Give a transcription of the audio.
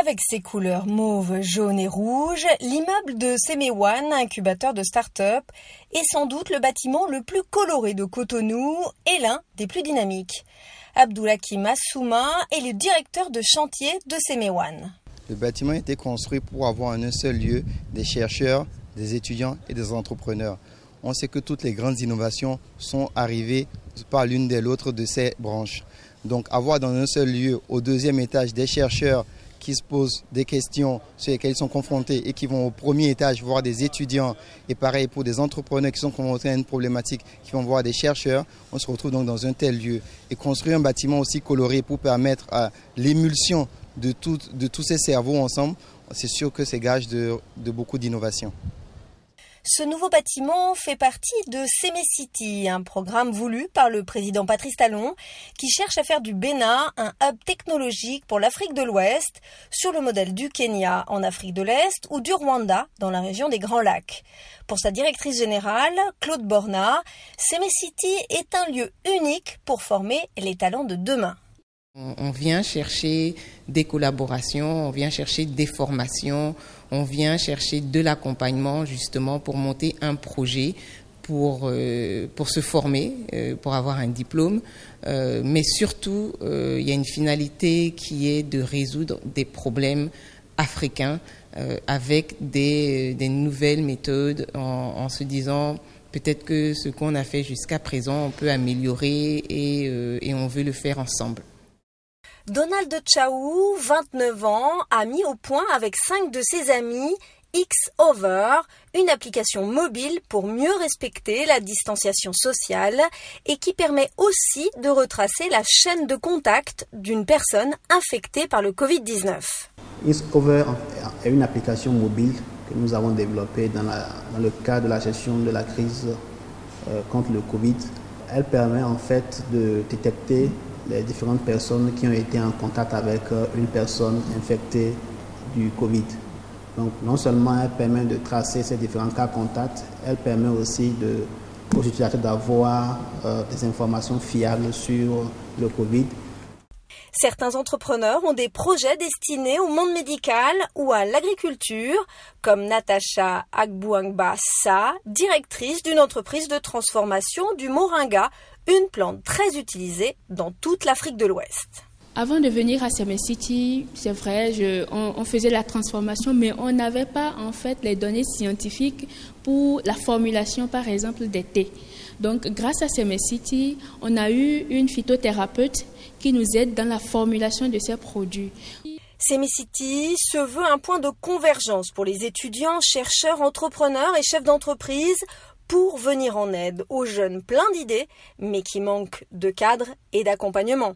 Avec ses couleurs mauve, jaune et rouge, l'immeuble de Semewan, incubateur de start-up, est sans doute le bâtiment le plus coloré de Cotonou et l'un des plus dynamiques. Abdoulaki Massouma est le directeur de chantier de Semewan. Le bâtiment a été construit pour avoir en un seul lieu des chercheurs, des étudiants et des entrepreneurs. On sait que toutes les grandes innovations sont arrivées par l'une des l'autre de ces branches. Donc avoir dans un seul lieu, au deuxième étage, des chercheurs qui se posent des questions sur lesquelles ils sont confrontés et qui vont au premier étage voir des étudiants et pareil pour des entrepreneurs qui sont confrontés à une problématique qui vont voir des chercheurs, on se retrouve donc dans un tel lieu. Et construire un bâtiment aussi coloré pour permettre à l'émulsion de, tous ces cerveaux ensemble, c'est sûr que c'est gage de, de beaucoup d'innovation. Ce nouveau bâtiment fait partie de City, un programme voulu par le président Patrice Talon qui cherche à faire du Bénin un hub technologique pour l'Afrique de l'Ouest sur le modèle du Kenya en Afrique de l'Est ou du Rwanda dans la région des Grands Lacs. Pour sa directrice générale, Claude Borna, City est un lieu unique pour former les talents de demain. On vient chercher des collaborations, on vient chercher des formations, on vient chercher de l'accompagnement justement pour monter un projet pour, euh, pour se former, euh, pour avoir un diplôme. Euh, mais surtout, il y a une finalité qui est de résoudre des problèmes africains avec des, nouvelles méthodes en, en se disant peut-être que ce qu'on a fait jusqu'à présent, on peut améliorer et, et on veut le faire ensemble. Donald Chaou, 29 ans, a mis au point avec cinq de ses amis X-Over, une application mobile pour mieux respecter la distanciation sociale et qui permet aussi de retracer la chaîne de contact d'une personne infectée par le Covid-19. X-Over est une application mobile que nous avons développée dans, le cadre de la gestion de la crise euh, contre le Covid. Elle permet en fait de détecter les différentes personnes qui ont été en contact avec euh, une personne infectée du Covid. Donc non seulement elle permet de tracer ces différents cas contacts, elle permet aussi de, aux utilisateurs d'avoir euh, des informations fiables sur le Covid. Certains entrepreneurs ont des projets destinés au monde médical ou à l'agriculture, comme Natacha Agbouangba Sa, directrice d'une entreprise de transformation du moringa, une plante très utilisée dans toute l'Afrique de l'Ouest. Avant de venir à City, c'est vrai, on, faisait la transformation, mais on n'avait pas en fait les données scientifiques pour la formulation, par exemple, des thés. Donc, grâce à City, on a eu une phytothérapeute qui nous aide dans la formulation de ces produits. Semicity se veut un point de convergence pour les étudiants, chercheurs, entrepreneurs et chefs d'entreprise pour venir en aide aux jeunes pleins d'idées, mais qui manquent de cadre et d'accompagnement.